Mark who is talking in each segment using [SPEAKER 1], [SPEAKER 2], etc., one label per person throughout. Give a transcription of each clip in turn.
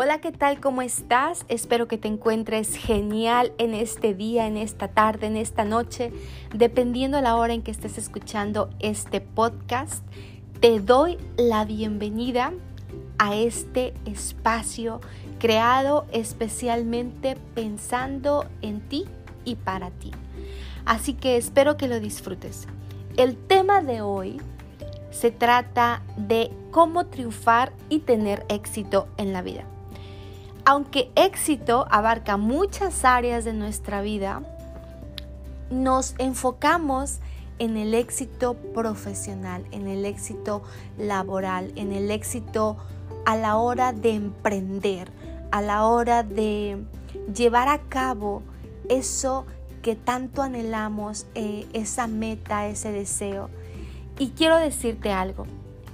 [SPEAKER 1] Hola, ¿qué tal? ¿Cómo estás? Espero que te encuentres genial en este día, en esta tarde, en esta noche, dependiendo la hora en que estés escuchando este podcast. Te doy la bienvenida a este espacio creado especialmente pensando en ti y para ti. Así que espero que lo disfrutes. El tema de hoy se trata de cómo triunfar y tener éxito en la vida. Aunque éxito abarca muchas áreas de nuestra vida, nos enfocamos en el éxito profesional, en el éxito laboral, en el éxito a la hora de emprender, a la hora de llevar a cabo eso que tanto anhelamos, eh, esa meta, ese deseo. Y quiero decirte algo,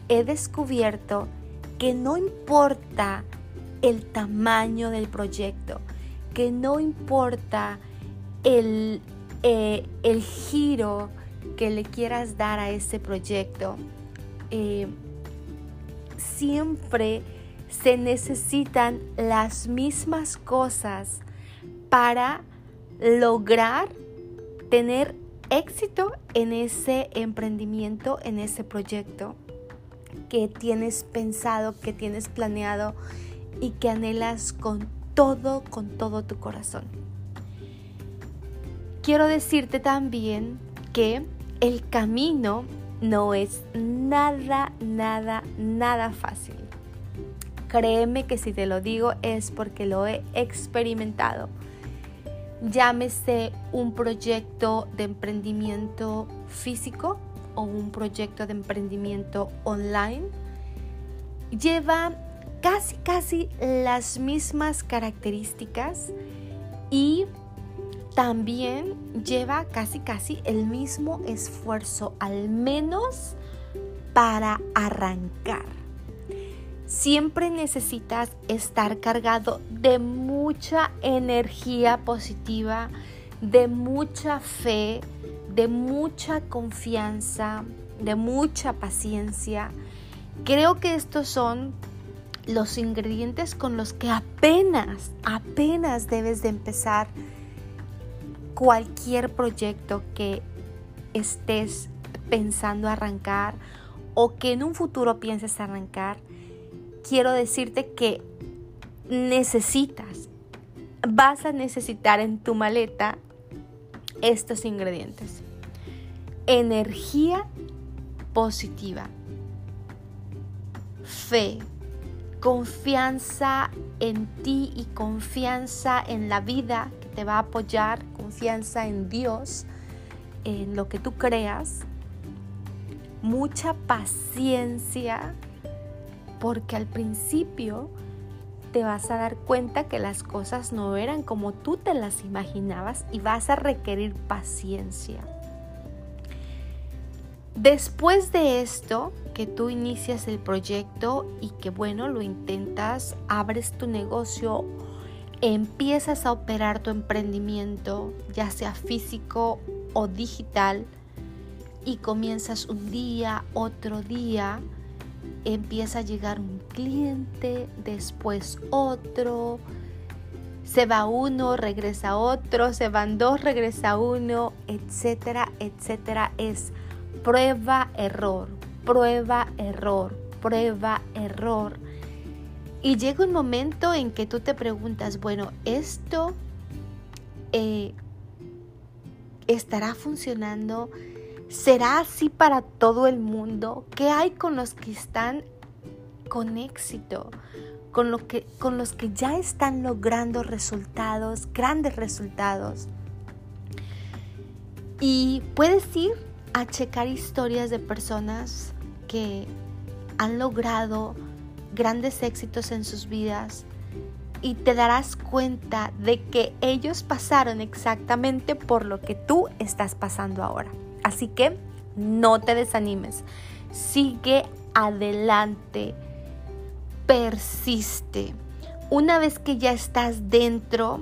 [SPEAKER 1] he descubierto que no importa el tamaño del proyecto, que no importa el, eh, el giro que le quieras dar a ese proyecto, eh, siempre se necesitan las mismas cosas para lograr tener éxito en ese emprendimiento, en ese proyecto que tienes pensado, que tienes planeado y que anhelas con todo, con todo tu corazón. Quiero decirte también que el camino no es nada, nada, nada fácil. Créeme que si te lo digo es porque lo he experimentado. Llámese un proyecto de emprendimiento físico o un proyecto de emprendimiento online. Lleva casi, casi las mismas características y también lleva casi, casi el mismo esfuerzo, al menos para arrancar. Siempre necesitas estar cargado de mucha energía positiva, de mucha fe, de mucha confianza, de mucha paciencia. Creo que estos son los ingredientes con los que apenas, apenas debes de empezar cualquier proyecto que estés pensando arrancar o que en un futuro pienses arrancar, quiero decirte que necesitas, vas a necesitar en tu maleta estos ingredientes. Energía positiva, fe, confianza en ti y confianza en la vida que te va a apoyar, confianza en Dios, en lo que tú creas, mucha paciencia, porque al principio te vas a dar cuenta que las cosas no eran como tú te las imaginabas y vas a requerir paciencia. Después de esto, que tú inicias el proyecto y que bueno, lo intentas, abres tu negocio, empiezas a operar tu emprendimiento, ya sea físico o digital, y comienzas un día, otro día, empieza a llegar un cliente, después otro, se va uno, regresa otro, se van dos, regresa uno, etcétera, etcétera. Es prueba, error, prueba, error, prueba, error. Y llega un momento en que tú te preguntas, bueno, esto eh, estará funcionando, será así para todo el mundo. ¿Qué hay con los que están con éxito? Con, lo que, con los que ya están logrando resultados, grandes resultados. Y puedes ir a checar historias de personas que han logrado grandes éxitos en sus vidas y te darás cuenta de que ellos pasaron exactamente por lo que tú estás pasando ahora. Así que no te desanimes, sigue adelante, persiste. Una vez que ya estás dentro,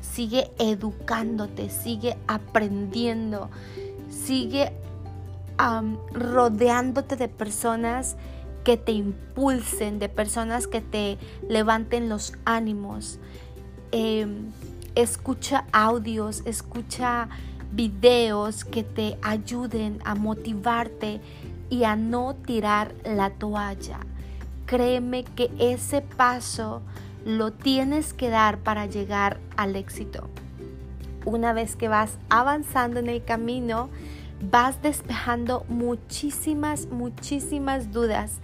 [SPEAKER 1] sigue educándote, sigue aprendiendo, sigue rodeándote de personas que te impulsen, de personas que te levanten los ánimos. Em, escucha audios, escucha videos que te ayuden a motivarte y a no tirar la toalla. Créeme que ese paso lo tienes que dar para llegar al éxito. Una vez que vas avanzando en el camino, vas despejando muchísimas, muchísimas dudas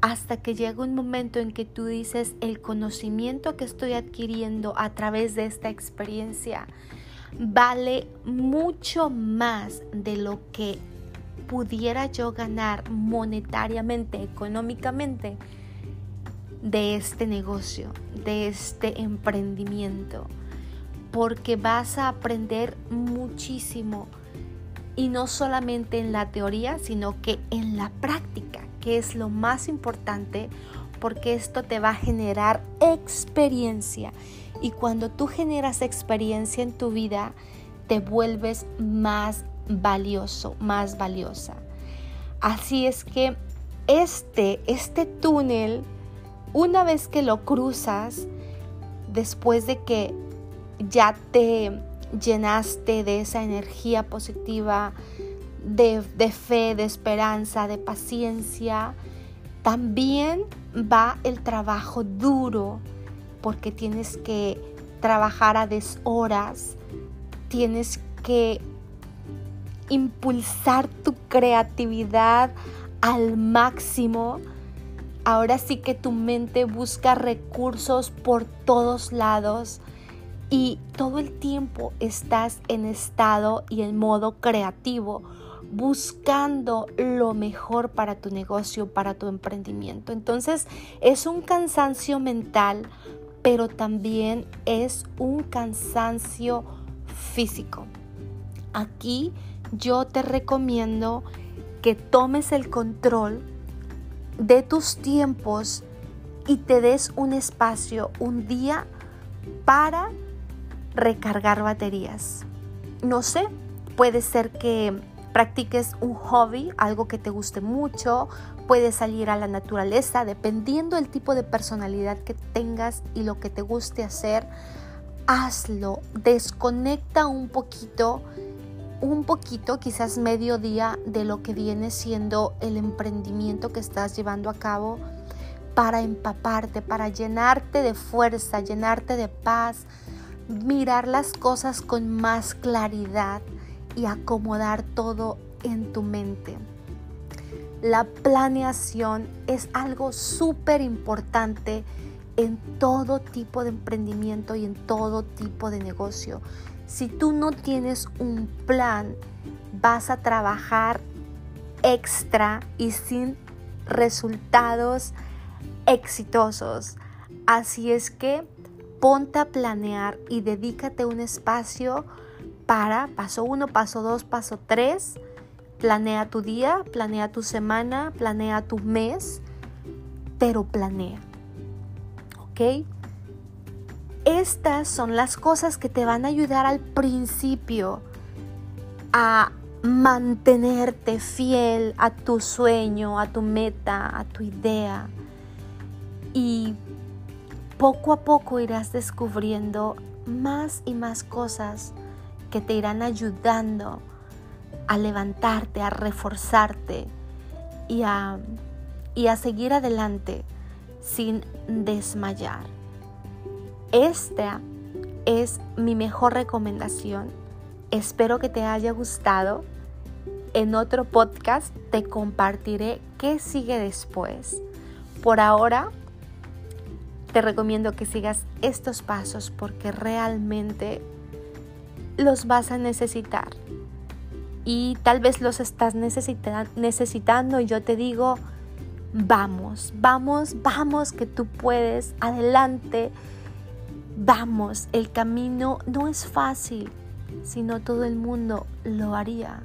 [SPEAKER 1] hasta que llega un momento en que tú dices, el conocimiento que estoy adquiriendo a través de esta experiencia vale mucho más de lo que pudiera yo ganar monetariamente, económicamente, de este negocio, de este emprendimiento, porque vas a aprender muchísimo y no solamente en la teoría, sino que en la práctica, que es lo más importante, porque esto te va a generar experiencia y cuando tú generas experiencia en tu vida, te vuelves más valioso, más valiosa. Así es que este, este túnel, una vez que lo cruzas, después de que ya te llenaste de esa energía positiva, de, de, fe, de esperanza, de paciencia, también va el trabajo duro, porque tienes que trabajar a deshoras, tienes que impulsar tu creatividad al máximo. Ahora sí que tu mente busca recursos por todos lados y todo el tiempo estás en estado y en modo creativo, buscando lo mejor para tu negocio, para tu emprendimiento. Entonces es un cansancio mental, pero también es un cansancio físico. Aquí yo te recomiendo que tomes el control de tus tiempos y te des un espacio, un día para recargar baterías. No sé, puede ser que practiques un hobby, algo que te guste mucho, puedes salir a la naturaleza, dependiendo del tipo de personalidad que tengas y lo que te guste hacer, hazlo, desconecta un poquito un poquito, quizás medio día de lo que viene siendo el emprendimiento que estás llevando a cabo para empaparte, para llenarte de fuerza, llenarte de paz, mirar las cosas con más claridad y acomodar todo en tu mente. La planeación es algo súper importante en todo tipo de emprendimiento y en todo tipo de negocio. Si tú no tienes un plan, vas a trabajar extra y sin resultados exitosos. Así es que ponte a planear y dedícate un espacio para paso 1, paso 2, paso 3. Planea tu día, planea tu semana, planea tu mes, pero planea. ¿Ok? Estas son las cosas que te van a ayudar al principio a mantenerte fiel a tu sueño, a tu meta, a tu idea. Y poco a poco irás descubriendo más y más cosas que te irán ayudando a levantarte, a reforzarte y a, y a seguir adelante sin desmayar. Esta es mi mejor recomendación. Espero que te haya gustado. En otro podcast te compartiré qué sigue después. Por ahora, te recomiendo que sigas estos pasos porque realmente los vas a necesitar. Y tal vez los estás necesitando y yo te digo, vamos, vamos, vamos, que tú puedes, adelante Vamos, el camino no es fácil, sino todo el mundo lo haría.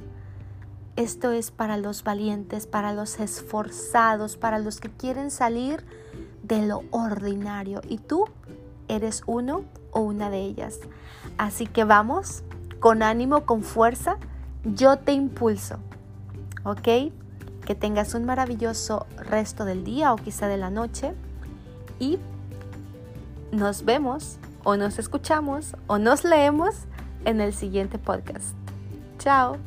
[SPEAKER 1] Esto es para los valientes, para los esforzados, para los que quieren salir de lo ordinario. Y tú eres uno o una de ellas. Así que vamos, con ánimo, con fuerza, yo te impulso. ¿Ok? Que tengas un maravilloso resto del día o quizá de la noche. Y nos vemos o nos escuchamos o nos leemos en el siguiente podcast. Chao.